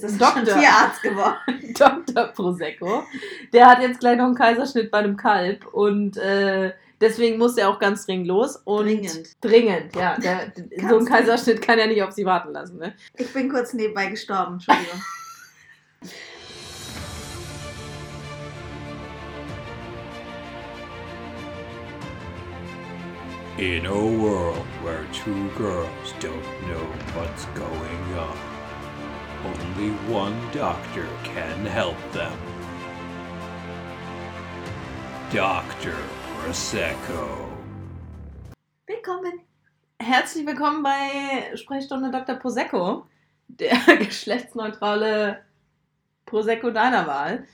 Jetzt ist er schon Tierarzt geworden. Dr. Prosecco. Der hat jetzt gleich noch einen Kaiserschnitt bei einem Kalb und äh, deswegen muss er auch ganz dringend los. Und Dringend. Dringend, ja. Der, so ein Kaiserschnitt kann er nicht auf sie warten lassen. Ne? Ich bin kurz nebenbei gestorben, Entschuldigung. In a world where two girls don't know what's going on, only one doctor can help them. Dr. Prosecco. Willkommen. Herzlich willkommen bei Sprechstunde Dr. Prosecco, der geschlechtsneutrale Prosecco deiner Wahl.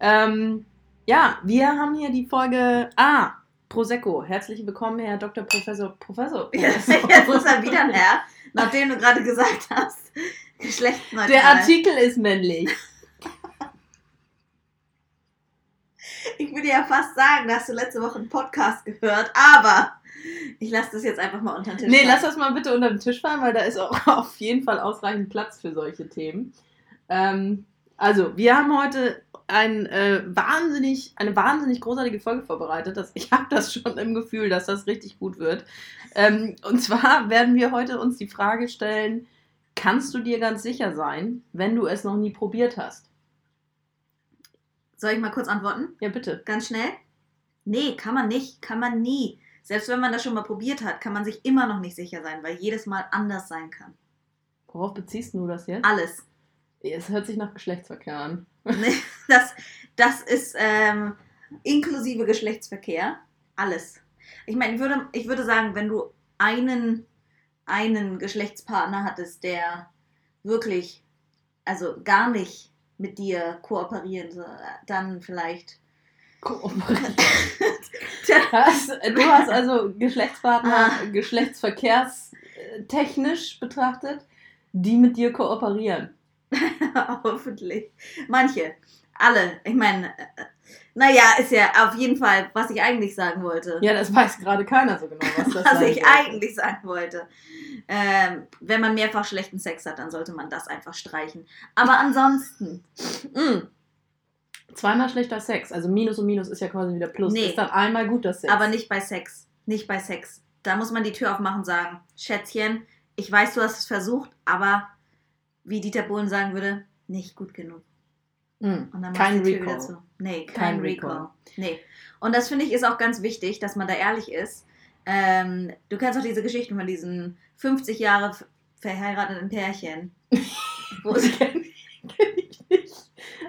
Ähm, ja, wir haben hier die Folge A. Prosecco. Herzlich willkommen, Herr Dr. Professor. Professor. Jetzt, jetzt ist er wieder ein Herr, nachdem du gerade gesagt hast, geschlechtsneutral. Der Artikel ist männlich. Ich würde ja fast sagen, da hast du letzte Woche einen Podcast gehört, aber ich lasse das jetzt einfach mal unter den Tisch. Nee, fallen. lass das mal bitte unter den Tisch fallen, weil da ist auch auf jeden Fall ausreichend Platz für solche Themen. Ähm, also, wir haben heute ein, äh, wahnsinnig, eine wahnsinnig großartige Folge vorbereitet. Das, ich habe das schon im Gefühl, dass das richtig gut wird. Ähm, und zwar werden wir heute uns die Frage stellen, kannst du dir ganz sicher sein, wenn du es noch nie probiert hast? Soll ich mal kurz antworten? Ja, bitte. Ganz schnell? Nee, kann man nicht. Kann man nie. Selbst wenn man das schon mal probiert hat, kann man sich immer noch nicht sicher sein, weil jedes Mal anders sein kann. Worauf beziehst du das jetzt? Alles. Es hört sich nach Geschlechtsverkehr an. Das, das ist ähm, inklusive Geschlechtsverkehr. Alles. Ich meine, ich würde, ich würde sagen, wenn du einen, einen Geschlechtspartner hattest, der wirklich, also gar nicht mit dir kooperieren soll, dann vielleicht. Hast, du hast also Geschlechtspartner, Ah. geschlechtsverkehrstechnisch betrachtet, die mit dir kooperieren. Hoffentlich. Manche. Alle. Ich meine, äh, naja, ist ja auf jeden Fall, was ich eigentlich sagen wollte. Ja, das weiß gerade keiner so genau, was das was ich soll. eigentlich sagen wollte. Ähm, wenn man mehrfach schlechten Sex hat, dann sollte man das einfach streichen. Aber ansonsten, Mm. Zweimal schlechter Sex, also Minus und Minus ist ja quasi wieder Plus. Nee. Ist dann einmal guter Sex. aber nicht bei Sex. Nicht bei Sex. Da muss man die Tür aufmachen und sagen, Schätzchen, ich weiß, du hast es versucht, aber wie Dieter Bohlen sagen würde, nicht gut genug. Mm. Und dann Kein Recall. wieder zu. Nee, kein, Kein Recall. Recall. Nee. Und das finde ich ist auch ganz wichtig, dass man da ehrlich ist. Ähm, du kennst auch diese Geschichten von diesen 50 Jahre verheirateten Pärchen. Wo Das kenn kenn ich nicht.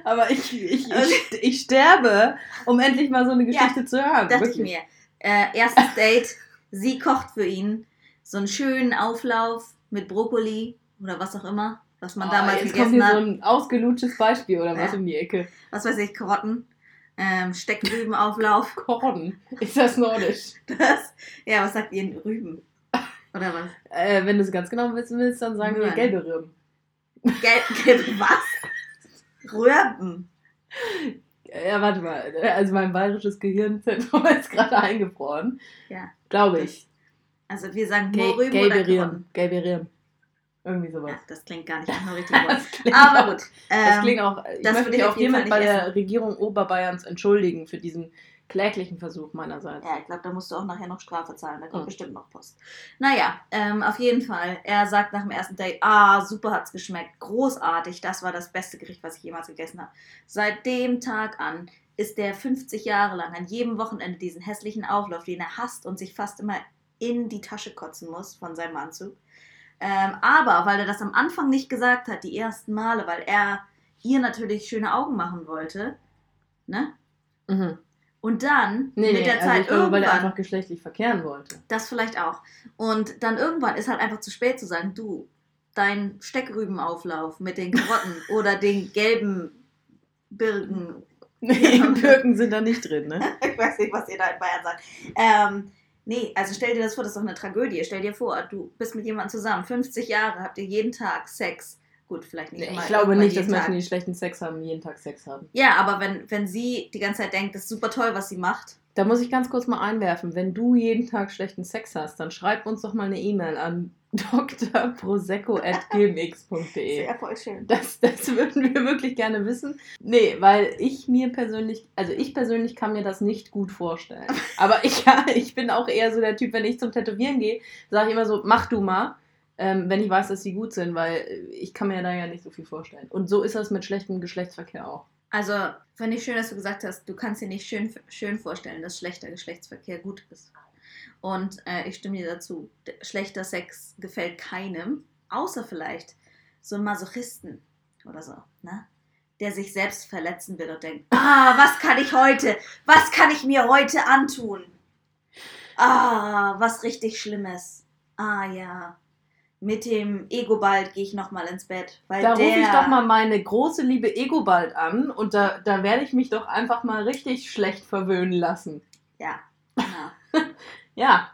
Aber ich, ich, ich, ich sterbe, um endlich mal so eine Geschichte zu hören. dachte ich wirklich. mir. Äh, erstes Date, sie kocht für ihn so einen schönen Auflauf mit Brokkoli oder was auch immer, was man Oh, damals jetzt kommt gegessen so hat. ein ausgelutschtes Beispiel oder was Ja. um die Ecke. was weiß ich, Karotten, ähm, Steckrübenauflauf. Korden. Ist das nordisch? Das, ja, was sagt ihr? Rüben. Oder was? Äh, wenn du es ganz genau wissen willst, dann sagen wir Möhren. gelbe Rüben. Gelb, gelb was? Rüben. Ja, warte mal. Also mein bayerisches Gehirnzentrum ist gerade eingefroren. Ja. Glaube ich. Also wir sagen Gel nur Rüben oder gelbe Karotten. Rüben. Gelbe Rüben. Irgendwie sowas. Ja, das klingt gar nicht nach einem richtigen Wort. Aber auch- gut. Das ähm, klingt auch. Ich das möchte mich ich auch hiermit bei der essen. Regierung Oberbayerns entschuldigen für diesen kläglichen Versuch meinerseits. Ja, ich glaube, da musst du auch nachher noch Strafe zahlen. Da kommt Mhm. bestimmt noch Post. Naja, ähm, auf jeden Fall. Er sagt nach dem ersten Date, ah, super hat's geschmeckt. Großartig. Das war das beste Gericht, was ich jemals gegessen habe. Seit dem Tag an ist der 50 Jahre lang an jedem Wochenende diesen hässlichen Auflauf, den er hasst und sich fast immer in die Tasche kotzen muss von seinem Anzug. Ähm, aber weil er das am Anfang nicht gesagt hat, die ersten Male, weil er ihr natürlich schöne Augen machen wollte, ne? Mhm. Und dann Nee, mit nee, der also Zeit ich glaube, weil er irgendwann einfach geschlechtlich verkehren wollte. das vielleicht auch. Und dann irgendwann ist halt einfach zu spät zu sagen, du, dein Steckrübenauflauf mit den Karotten oder den gelben Birken, Nee, Birken sind da nicht drin, ne? ich weiß nicht, was ihr da in Bayern sagt. Ähm, nee, also stell dir das vor, das ist doch eine Tragödie. Stell dir vor, du bist mit jemandem zusammen, 50 Jahre, habt ihr jeden Tag Sex. Gut, vielleicht nicht Nee, immer. ich glaube nicht, dass Menschen, die schlechten Sex haben, jeden Tag Sex haben. Ja, aber wenn, wenn sie die ganze Zeit denkt, das ist super toll, was sie macht, Da muss ich ganz kurz mal einwerfen, wenn du jeden Tag schlechten Sex hast, dann schreib uns doch mal eine E-Mail an drprosecco.gmx.de. Sehr voll schön. Das, das würden wir wirklich gerne wissen. Nee, weil ich mir persönlich, also ich persönlich kann mir das nicht gut vorstellen. Aber ich, ja, ich bin auch eher so der Typ, wenn ich zum Tätowieren gehe, sage ich immer so, mach du mal, ähm, wenn ich weiß, dass sie gut sind, weil ich kann mir da ja nicht so viel vorstellen. Und so ist das mit schlechtem Geschlechtsverkehr auch. Also, fand ich schön, dass du gesagt hast, du kannst dir nicht schön, schön vorstellen, dass schlechter Geschlechtsverkehr gut ist. Und äh, ich stimme dir dazu. Schlechter Sex gefällt keinem, außer vielleicht so ein Masochisten oder so, ne? Der sich selbst verletzen will und denkt, ah, was kann ich heute, was kann ich mir heute antun? Ah, was richtig Schlimmes. Ah ja, mit dem Ego-Bald gehe ich nochmal ins Bett. Weil Da rufe ich doch mal meine große liebe Ego bald an und da, da werde ich mich doch einfach mal richtig schlecht verwöhnen lassen. Ja, genau. Ja.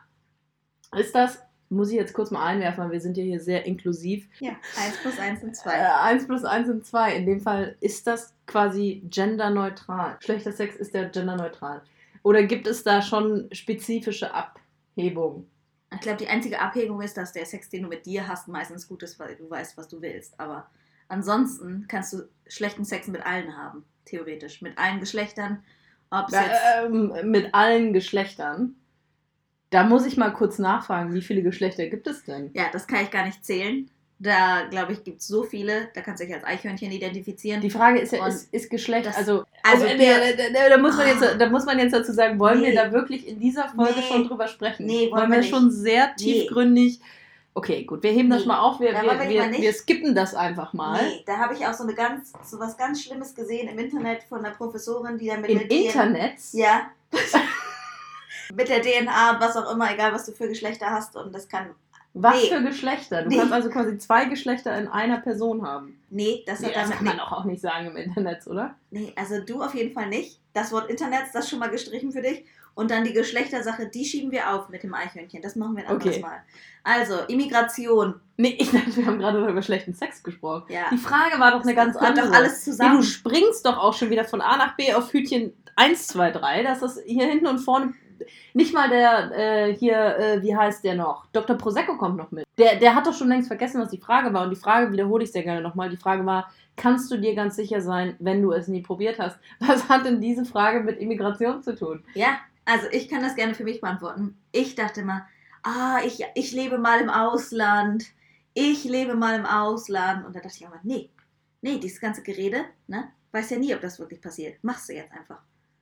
Ist das, muss ich jetzt kurz mal einwerfen, weil wir sind ja hier sehr inklusiv. Ja, 1 plus 1 sind 2. Äh, 1 plus 1 sind 2. In dem Fall ist das quasi genderneutral. Schlechter Sex ist ja genderneutral. Oder gibt es da schon spezifische Abhebungen? Ich glaube, die einzige Abhängung ist, dass der Sex, den du mit dir hast, meistens gut ist, weil du weißt, was du willst. Aber ansonsten kannst du schlechten Sex mit allen haben, theoretisch. Mit allen Geschlechtern. Ob es jetzt. Ähm, mit allen Geschlechtern. Da muss ich mal kurz nachfragen, wie viele Geschlechter gibt es denn? Ja, das kann ich gar nicht zählen. Da, glaube ich, gibt es so viele. Da kannst du dich als Eichhörnchen identifizieren. Die Frage ist ja, ist, ist Geschlecht, das- also, also oh, wir- da, da, da, muss man jetzt, da muss man jetzt dazu sagen, wollen Nee. wir da wirklich in dieser Folge Nee. schon drüber sprechen? Nee, wollen wollen wir wir nicht. schon sehr tiefgründig. Okay, gut, wir heben das mal auf, wir, Da wir, wir wir, skippen das einfach mal. Nee, da habe ich auch so eine ganz, so was ganz Schlimmes gesehen im Internet von einer Professorin, die da mit Im der DNA Internet? Ja. mit der DNA was auch immer, egal was du für Geschlechter hast. Und das kann. Was Nee. für Geschlechter? Du Nee. kannst also quasi zwei Geschlechter in einer Person haben. Nee, das Nee, hat das damit kann man doch auch nicht sagen im Internet, oder? Nee, also du auf jeden Fall nicht. Das Wort Internet, das schon mal gestrichen für dich. Und dann die Geschlechtersache, die schieben wir auf mit dem Eichhörnchen. Das machen wir ein anderes Okay. Mal. Also, Immigration. Nee, ich dachte, wir haben gerade über schlechten Sex gesprochen. Ja. Die Frage war doch eine ganz das andere. doch alles Nee, zusammen. du springst doch auch schon wieder von A nach B auf Hütchen 1, 2, 3. Das ist hier hinten und vorne. Nicht mal der, äh, hier, äh, wie heißt der noch? Dr. Prosecco kommt noch mit. Der, der hat doch schon längst vergessen, was die Frage war. Und die Frage wiederhole ich sehr gerne nochmal. Die Frage war, kannst du dir ganz sicher sein, wenn du es nie probiert hast? Was hat denn diese Frage mit Immigration zu tun? Ja, also ich kann das gerne für mich beantworten. Ich dachte immer, ah, ich, ich lebe mal im Ausland. Ich lebe mal im Ausland. Und da dachte ich immer, nee, nee, dieses ganze Gerede, ne? Weiß ja nie, ob das wirklich passiert. Machst du jetzt einfach.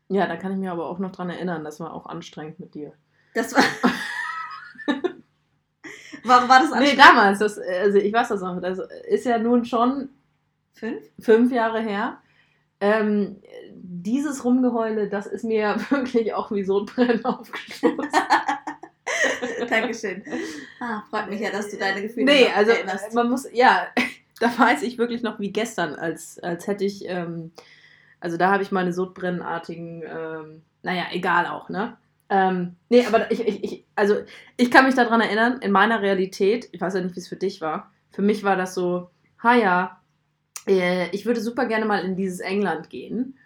Ja, da kann ich mir aber auch noch dran erinnern. Das war auch anstrengend mit dir. Das war. Warum war das Nee, anstrengend? damals. Das, also ich weiß das noch. Das ist ja nun schon Fünf? fünf Jahre her. Ähm, dieses Rumgeheule, das ist mir wirklich auch wie so ein Brenn aufgestoßen. Dankeschön. Ah, freut mich ja, dass du deine Gefühle nee, also erinnerst. man muss, ja, da weiß ich wirklich noch wie gestern, als, als hätte ich, ähm, also da habe ich meine sodbrennenartigen, ähm, naja, egal auch, ne? Ähm, nee, aber ich, ich, ich, also ich kann mich daran erinnern, in meiner Realität, ich weiß ja nicht, wie es für dich war, für mich war das so, ha ja, äh, ich würde super gerne mal in dieses England gehen,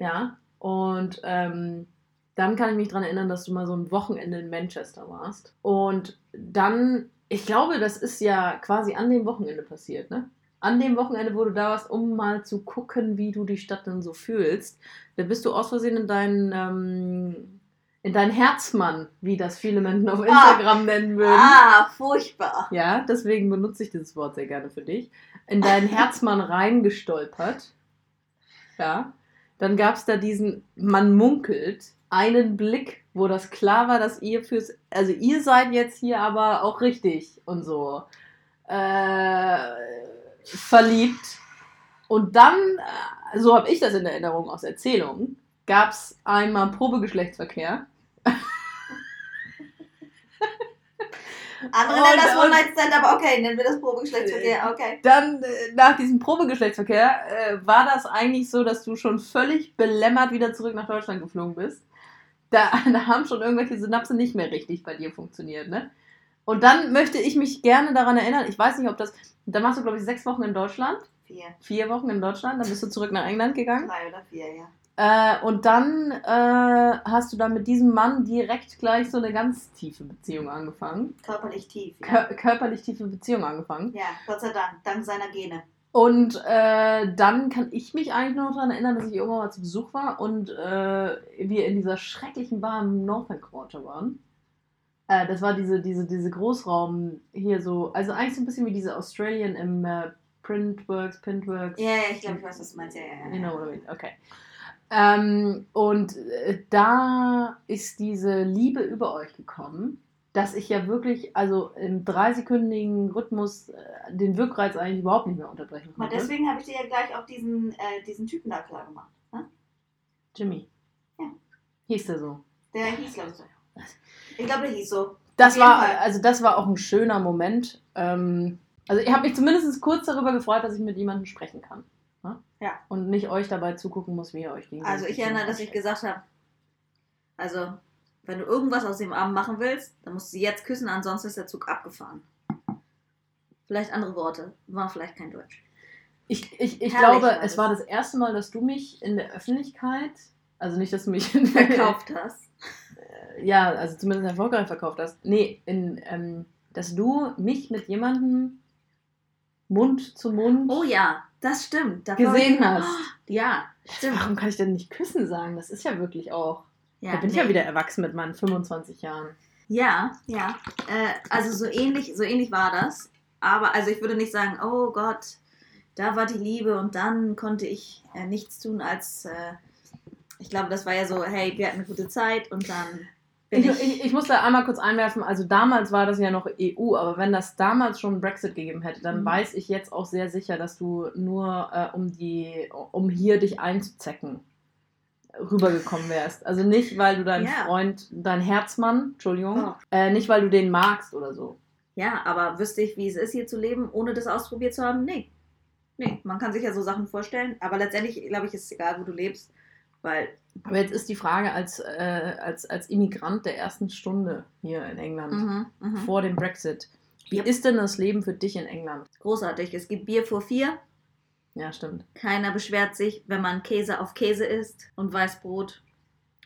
ja, und ähm, dann kann ich mich daran erinnern, dass du mal so ein Wochenende in Manchester warst. Und dann, ich glaube, das ist ja quasi an dem Wochenende passiert, ne? An dem Wochenende, wo du da warst, um mal zu gucken, wie du die Stadt denn so fühlst, da bist du aus Versehen in deinen, ähm, in deinen Herzmann, wie das viele Menschen auf Instagram nennen würden. Ah, furchtbar. Ja, deswegen benutze ich dieses Wort sehr gerne für dich. In deinen Herzmann reingestolpert. Ja. Dann gab es da diesen, man munkelt, einen Blick, wo das klar war, dass ihr fürs, also ihr seid jetzt hier aber auch richtig und so äh, verliebt. Und dann, äh, so habe ich das in Erinnerung aus Erzählungen, gab es einmal Probegeschlechtsverkehr. Andere nennen das One-Night-Stand, aber okay, nennen wir das Probegeschlechtsverkehr, okay. Dann äh, nach diesem Probegeschlechtsverkehr äh, war das eigentlich so, dass du schon völlig belämmert wieder zurück nach Deutschland geflogen bist. Da, da haben schon irgendwelche Synapsen nicht mehr richtig bei dir funktioniert, ne? Und dann möchte ich mich gerne daran erinnern, ich weiß nicht, ob das, dann warst du, glaube ich, sechs Wochen in Deutschland, Vier. vier Wochen in Deutschland, dann bist du zurück nach England gegangen. Drei oder vier, ja. Äh, und dann äh, hast du dann mit diesem Mann direkt gleich so eine ganz tiefe Beziehung angefangen. Körperlich tief. Ja. Kör körperlich tiefe Beziehung angefangen. ja, Gott sei Dank. Dank seiner Gene. Und äh, dann kann ich mich eigentlich nur noch daran erinnern, dass ich irgendwann mal zu Besuch war und äh, wir in dieser schrecklichen Bar im Northern Quarter waren. Äh, das war diese, diese, diese Großraum hier so, also eigentlich so ein bisschen wie diese Australian im äh, Printworks, Printworks. Ja, ja, ich glaube, ich weiß, was du meinst. Ja, ja, ja. You know what I mean, okay. Ähm, und äh, da ist diese Liebe über euch gekommen, dass ich ja wirklich, also im dreisekündigen Rhythmus, äh, den Wirkreiz eigentlich überhaupt nicht mehr unterbrechen konnte. deswegen habe ich dir ja gleich auch diesen, äh, diesen Typen da klar gemacht. Ne? Jimmy. Ja. Hieß der so. Der hieß, glaube ich, so. Ich glaube, der hieß so. Das war, Fall. also das war auch ein schöner Moment. Ähm, also ich habe mich zumindest kurz darüber gefreut, dass ich mit jemandem sprechen kann. ne? Ja. Und nicht euch dabei zugucken muss, wie ihr euch gegenseitig Also ich erinnere, dass ich gesagt habe, also wenn du irgendwas aus dem Abend machen willst, dann musst du sie jetzt küssen, ansonsten ist der Zug abgefahren. Vielleicht andere Worte, war vielleicht kein Deutsch. Ich, ich, ich Herrlich glaube, es war das erste Mal, dass du mich in der Öffentlichkeit, also nicht, dass du mich Verkauft hast. Ja, also zumindest erfolgreich verkauft hast. Nee, in, ähm, dass du mich mit jemandem Mund zu Mund Oh ja, das stimmt. Da war gesehen ich- hast. Ja, stimmt. Warum kann ich denn nicht küssen sagen? Das ist ja wirklich auch. Ja, da bin ich nee. ja wieder erwachsen mit meinen 25 Jahren. Ja, ja. Äh, also so ähnlich, so ähnlich war das. Aber also ich würde nicht sagen, oh Gott, da war die Liebe und dann konnte ich äh, nichts tun als äh, ich glaube, das war ja so, hey, wir hatten eine gute Zeit und dann Ich, ich. ich, muss da einmal kurz einwerfen, also damals war das ja noch EU, aber wenn das damals schon Brexit gegeben hätte, dann Mhm. weiß ich jetzt auch sehr sicher, dass du nur äh, um die, um hier dich einzuzecken, rübergekommen wärst. Also nicht, weil du deinen Ja. Freund, dein Herzmann, Entschuldigung, Oh. äh, nicht weil du den magst oder so. Ja, aber wüsste ich, wie es ist, hier zu leben, ohne das ausprobiert zu haben? Nee. Nee, man kann sich ja so Sachen vorstellen, aber letztendlich, glaube ich, ist es egal, wo du lebst, weil Aber jetzt ist die Frage als, äh, als, als Immigrant der ersten Stunde hier in England, mhm, mhm. vor dem Brexit, wie Yep. ist denn das Leben für dich in England? großartig. Es gibt Bier vor vier, Ja, stimmt. Keiner beschwert sich, wenn man Käse auf Käse isst und Weißbrot.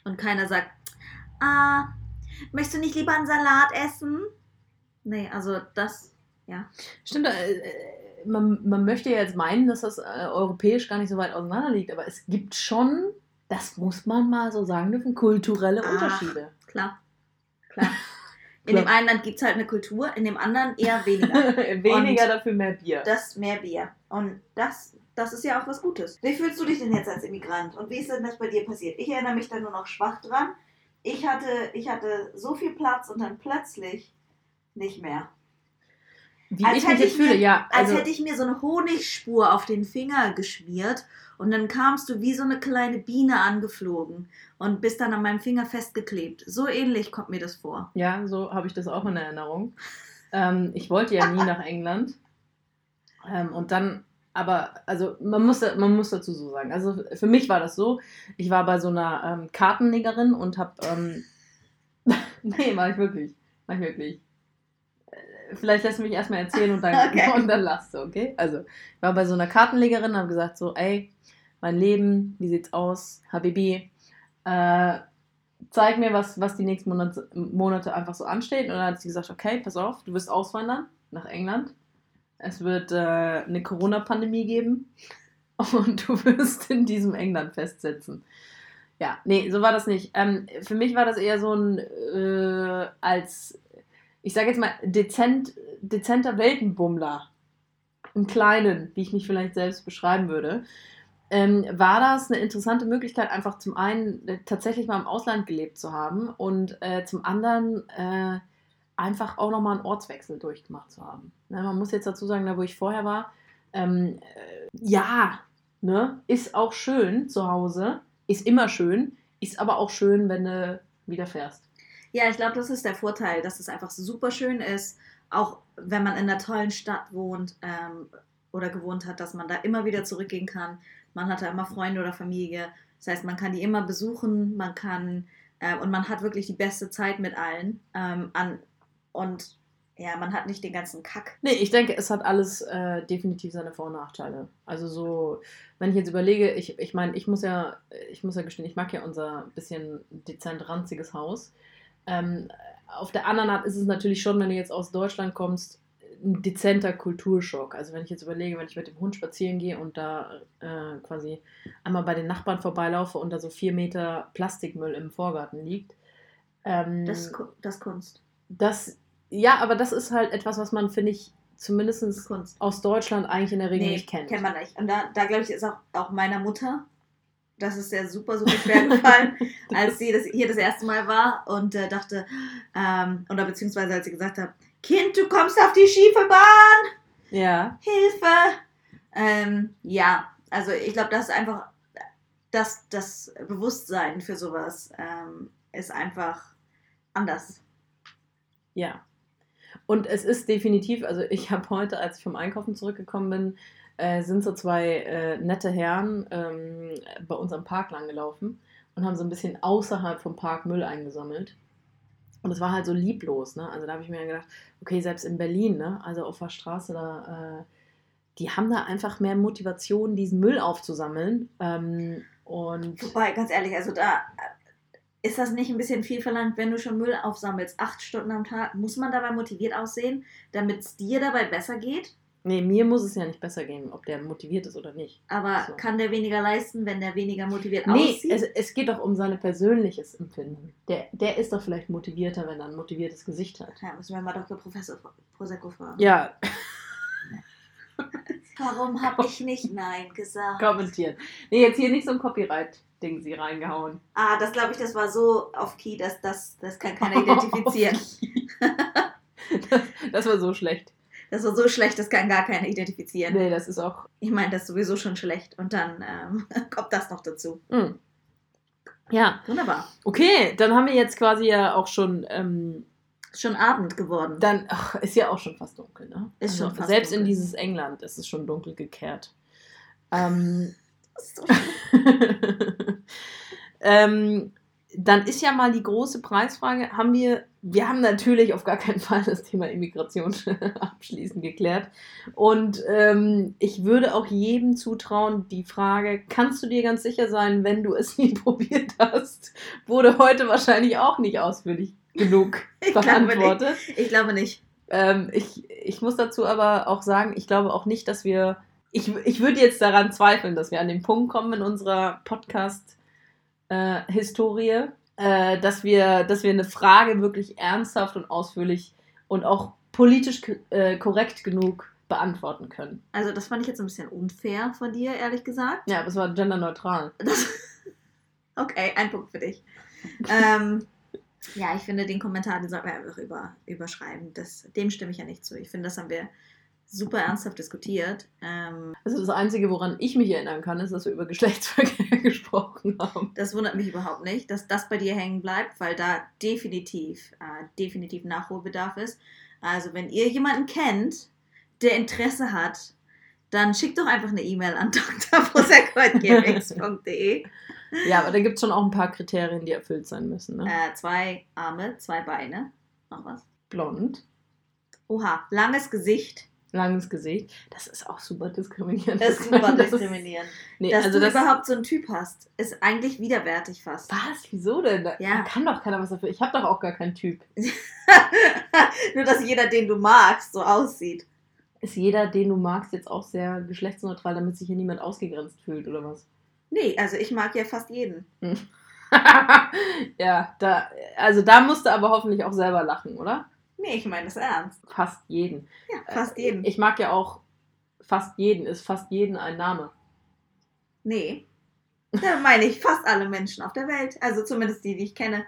Und keiner sagt, ah, möchtest du nicht lieber einen Salat essen? Nee, also das, ja. Stimmt, äh, äh, man, man möchte ja jetzt meinen, dass das äh, europäisch gar nicht so weit auseinander liegt, aber es gibt schon, das muss man mal so sagen dürfen, kulturelle Ach. Unterschiede. Klar. Klar. In Klar. dem einen Land gibt es halt eine Kultur, in dem anderen eher weniger. Weniger Und dafür mehr Bier. Das mehr Bier. Und das, das ist ja auch was Gutes. Wie fühlst du dich denn jetzt als Immigrant? Und wie ist denn das bei dir passiert? Ich erinnere mich da nur noch schwach dran. Ich hatte, ich hatte so viel Platz und dann plötzlich nicht mehr. Wie als ich mich jetzt fühle, mir- ja. Als Also, hätte ich mir so eine Honigspur auf den Finger geschmiert und dann kamst du wie so eine kleine Biene angeflogen und bist dann an meinem Finger festgeklebt. So ähnlich kommt mir das vor. ja, so habe ich das auch in Erinnerung. Ähm, ich wollte ja nie nach England. Ähm, und dann, aber, also man muss, man muss dazu so sagen, also für mich war das so, ich war bei so einer ähm, Kartenlegerin und habe, ähm, nee, war ich wirklich, war ich wirklich. Vielleicht lässt du mich erstmal erzählen und dann, Okay. und dann lachst du, okay? Also, ich war bei so einer Kartenlegerin und habe gesagt so, ey, mein Leben, wie sieht's aus, Habibi, äh, zeig mir, was, was die nächsten Monate, Monate einfach so ansteht. Und dann hat sie gesagt, okay, pass auf, du wirst auswandern nach England. Es wird äh, eine Corona-Pandemie geben und du wirst in diesem England festsitzen. Ja, nee, so war das nicht. Ähm, für mich war das eher so ein, äh, als, ich sage jetzt mal, dezent, dezenter Weltenbummler. Im Kleinen, wie ich mich vielleicht selbst beschreiben würde ähm, war das eine interessante Möglichkeit, einfach zum einen äh, tatsächlich mal im Ausland gelebt zu haben und äh, zum anderen äh, einfach auch nochmal einen Ortswechsel durchgemacht zu haben. Ne, man muss jetzt dazu sagen, da wo ich vorher war, ähm, äh, ja, ne, ist auch schön zu Hause, ist immer schön, ist aber auch schön, wenn du wieder fährst. Ja, ich glaube, das ist der Vorteil, dass es einfach super schön ist, auch wenn man in einer tollen Stadt wohnt ähm, oder gewohnt hat, dass man da immer wieder zurückgehen kann. Man hat da immer Freunde oder Familie. Das heißt, man kann die immer besuchen, man kann äh, und man hat wirklich die beste Zeit mit allen. Ähm, an, und ja, man hat nicht den ganzen Kack. Nee, ich denke, es hat alles äh, definitiv seine Vor- und Nachteile. Also so, wenn ich jetzt überlege, ich, ich meine, ich muss ja, ich muss ja gestehen, ich mag ja unser bisschen dezent ranziges Haus. Ähm, auf der anderen Art ist es natürlich schon, wenn du jetzt aus Deutschland kommst, ein dezenter Kulturschock. Also wenn ich jetzt überlege, wenn ich mit dem Hund spazieren gehe und da äh, quasi einmal bei den Nachbarn vorbeilaufe und da so vier Meter Plastikmüll im Vorgarten liegt. Ähm, Das, das Kunst. das, ja, aber das ist halt etwas, was man, finde ich, zumindest aus Deutschland eigentlich in der Regel nicht kennt. kennt man nicht. Und da, da glaube ich, ist auch, auch meiner Mutter, das ist ja super, super schwer gefallen, als sie das, hier das erste Mal war und äh, dachte, ähm, oder beziehungsweise als sie gesagt hat, Kind, du kommst auf die schiefe Bahn, Ja, Hilfe. Ähm, ja, also ich glaube, das ist einfach, das, das Bewusstsein für sowas ähm, ist einfach anders. ja. Und es ist definitiv, also ich habe heute, als ich vom Einkaufen zurückgekommen bin, äh, sind so zwei äh, nette Herren ähm, bei uns am Park lang gelaufen und haben so ein bisschen außerhalb vom Park Müll eingesammelt. Und es war halt so lieblos, ne? Also da habe ich mir gedacht, okay, selbst in Berlin, ne? Also auf der Straße, da, äh, die haben da einfach mehr Motivation, diesen Müll aufzusammeln. Ähm, und Wobei, ganz ehrlich, also da ist das nicht ein bisschen viel verlangt, wenn du schon Müll aufsammelst, acht Stunden am Tag, muss man dabei motiviert aussehen, damit es dir dabei besser geht? nee, mir muss es ja nicht besser gehen, ob der motiviert ist oder nicht. Aber So. kann der weniger leisten, wenn der weniger motiviert Nee, aussieht? es, es geht doch um sein persönliches Empfinden. Der, der ist doch vielleicht motivierter, wenn er ein motiviertes Gesicht hat. ja, müssen wir mal Dr. Professor Prosecco fragen. Ja, Warum habe ich nicht Nein gesagt? kommentieren. Nee, jetzt hier nicht so ein Copyright-Ding sie reingehauen. Ah, das glaube ich, das war so auf Key, dass das, das kann keiner identifizieren. Das, das war so schlecht. Das war so schlecht, das kann gar keiner identifizieren. Nee, das ist auch. Ich meine, das ist sowieso schon schlecht. Und dann ähm, kommt das noch dazu. Hm. Ja, Wunderbar. okay, dann haben wir jetzt quasi ja auch schon. Ähm, Ist schon Abend geworden. dann ach, ist ja auch schon fast dunkel, ne? Ist schon fast Selbst in dunkel. dieses England ist es schon dunkel gekehrt. Ähm, so ähm, dann ist ja mal die große Preisfrage, haben wir, wir haben natürlich auf gar keinen Fall das Thema Immigration abschließend geklärt. Und ähm, ich würde auch jedem zutrauen, die Frage, kannst du dir ganz sicher sein, wenn du es nie probiert hast, wurde heute wahrscheinlich auch nicht ausführlich genug Ich glaube beantwortet. Ich glaube nicht. Ähm, ich, ich muss dazu aber auch sagen, ich glaube auch nicht, dass wir. Ich, ich würde jetzt daran zweifeln, dass wir an den Punkt kommen in unserer Podcast-Historie, äh, dass, wir, dass wir eine Frage wirklich ernsthaft und ausführlich und auch politisch äh, korrekt genug beantworten können. Also, das fand ich jetzt ein bisschen unfair von dir, ehrlich gesagt. Ja, aber es war genderneutral. Das okay, ein Punkt für dich. ähm, ja, ich finde, den Kommentar, den sollten wir einfach über, überschreiben. Das, dem stimme ich ja nicht zu. Ich finde, das haben wir super ernsthaft diskutiert. Ähm, Also das Einzige, woran ich mich erinnern kann, ist, dass wir über Geschlechtsverkehr gesprochen haben. das wundert mich überhaupt nicht, dass das bei dir hängen bleibt, weil da definitiv, äh, definitiv Nachholbedarf ist. Also, wenn ihr jemanden kennt, der Interesse hat, dann schickt doch einfach eine E-Mail an drprosecco.gmx.de. Ja, aber da gibt es schon auch ein paar Kriterien, die erfüllt sein müssen. Ne? Äh, zwei Arme, zwei Beine. Noch was? Blond, Oha, langes Gesicht. langes Gesicht. Das ist auch super diskriminierend. Das ist super Das diskriminierend. Nee, Dass also du das, überhaupt so einen Typ hast, ist eigentlich widerwärtig fast. Was? Wieso denn? Da Ja. kann doch keiner was dafür. Ich habe doch auch gar keinen Typ. Nur, dass jeder, den du magst, so aussieht. Ist jeder, den du magst, jetzt auch sehr geschlechtsneutral, damit sich hier niemand ausgegrenzt fühlt oder was? Nee, also ich mag ja fast jeden. ja, da, also da musst du aber hoffentlich auch selber lachen, oder? Nee, ich meine das ernst. Fast jeden. Ja, fast Äh, jeden. Ich mag ja auch fast jeden. Ist fast jeden ein Name. Nee. Da meine ich fast alle Menschen auf der Welt. Also zumindest die, die ich kenne.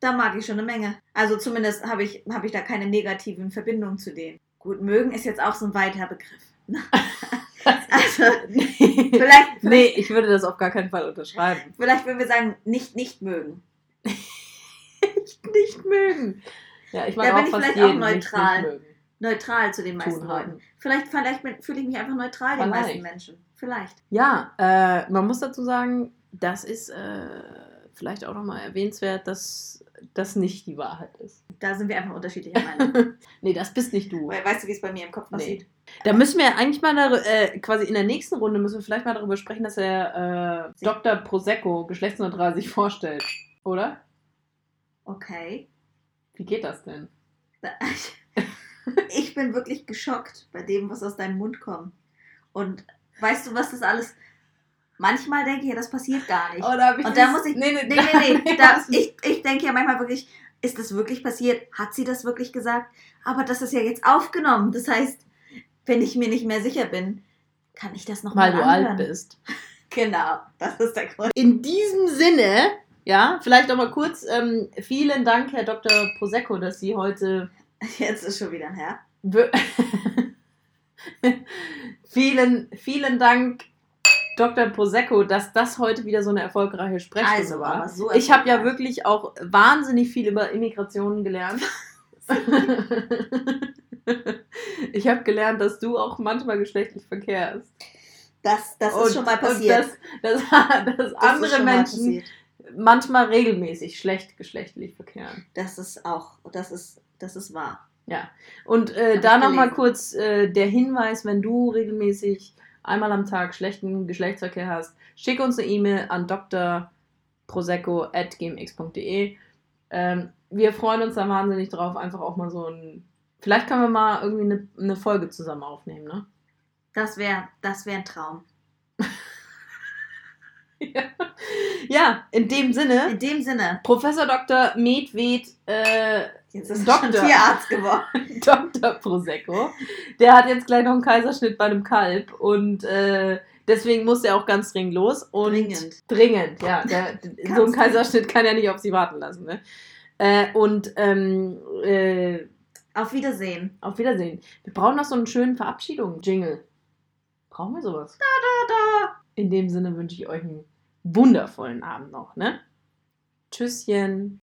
Da mag ich schon eine Menge. Also zumindest habe ich, hab ich da keine negativen Verbindungen zu denen. Gut, mögen ist jetzt auch so ein weiter Begriff. Also, nee. vielleicht, nee, vielleicht, ich würde das auf gar keinen Fall unterschreiben. vielleicht würden wir sagen, nicht nicht mögen. nicht mögen. Ja, ich mag Da auch bin ich fast vielleicht auch jeden nicht, neutral. nicht mögen. Neutral zu den meisten Leuten. haben. Vielleicht, vielleicht fühle ich mich einfach neutral den Vielleicht. meisten Menschen. Vielleicht. Ja, äh, man muss dazu sagen, das ist äh, vielleicht auch nochmal erwähnenswert, dass das nicht die Wahrheit ist. Da sind wir einfach unterschiedlicher Meinung. Nee, das bist nicht du. Weil, weißt du, wie es bei mir im Kopf Nee. aussieht? Da müssen wir eigentlich mal äh, quasi in der nächsten Runde müssen wir vielleicht mal darüber sprechen, dass er äh, Dr. Prosecco geschlechtsneutral sich vorstellt. Oder? Okay. Wie geht das denn? Ich bin wirklich geschockt bei dem, was aus deinem Mund kommt. Und weißt du, was das alles. Manchmal denke ich ja, das passiert gar nicht. da hab Und da muss ich. Nee, Nee, nee, nee. Da, das- ich, ich denke ja manchmal wirklich, ist das wirklich passiert? Hat sie das wirklich gesagt? Aber das ist ja jetzt aufgenommen. Das heißt, wenn ich mir nicht mehr sicher bin, kann ich das nochmal weil du anhören. alt bist. Genau, das ist der Grund. In diesem Sinne, ja, vielleicht auch mal kurz, ähm, vielen Dank, Herr Dr. Prosecco, dass Sie heute Jetzt ist schon wieder ein Herr. Vielen, vielen Dank, Dr. Prosecco, dass das heute wieder so eine erfolgreiche Sprechstunde Also, war. so ich habe ja wirklich auch wahnsinnig viel über Immigration gelernt. ich habe gelernt, dass du auch manchmal geschlechtlich verkehrst. Das, das Und- ist schon mal passiert. dass, Das ist andere Menschen manchmal regelmäßig schlecht geschlechtlich verkehren. Das ist auch, das ist, das ist wahr. Und äh, da nochmal kurz äh, der Hinweis, wenn du regelmäßig einmal am Tag schlechten Geschlechtsverkehr hast, schick uns eine E-Mail an drprosecco.gmx.de. Ähm, wir freuen uns da wahnsinnig drauf, einfach auch mal so ein. Vielleicht können wir mal irgendwie eine, eine Folge zusammen aufnehmen, ne? Das wäre das wär ein Traum. Ja, in dem Sinne, In dem Sinne, Professor Dr. Medved, äh, jetzt ist Doktor. er schon Tierarzt geworden. Dr. Prosecco. Der hat jetzt gleich noch einen Kaiserschnitt bei einem Kalb und äh, deswegen muss er auch ganz dringend los. Und Dringend. Dringend, ja. Der, so ein Kaiserschnitt kann ja nicht auf sie warten lassen. Ne? Äh, und ähm, äh, Auf Wiedersehen. auf Wiedersehen. Wir brauchen noch so einen schönen Verabschiedung-Jingle. Brauchen wir sowas? Da, da. In dem Sinne wünsche ich euch einen wundervollen Abend noch. Ne? Tschüsschen.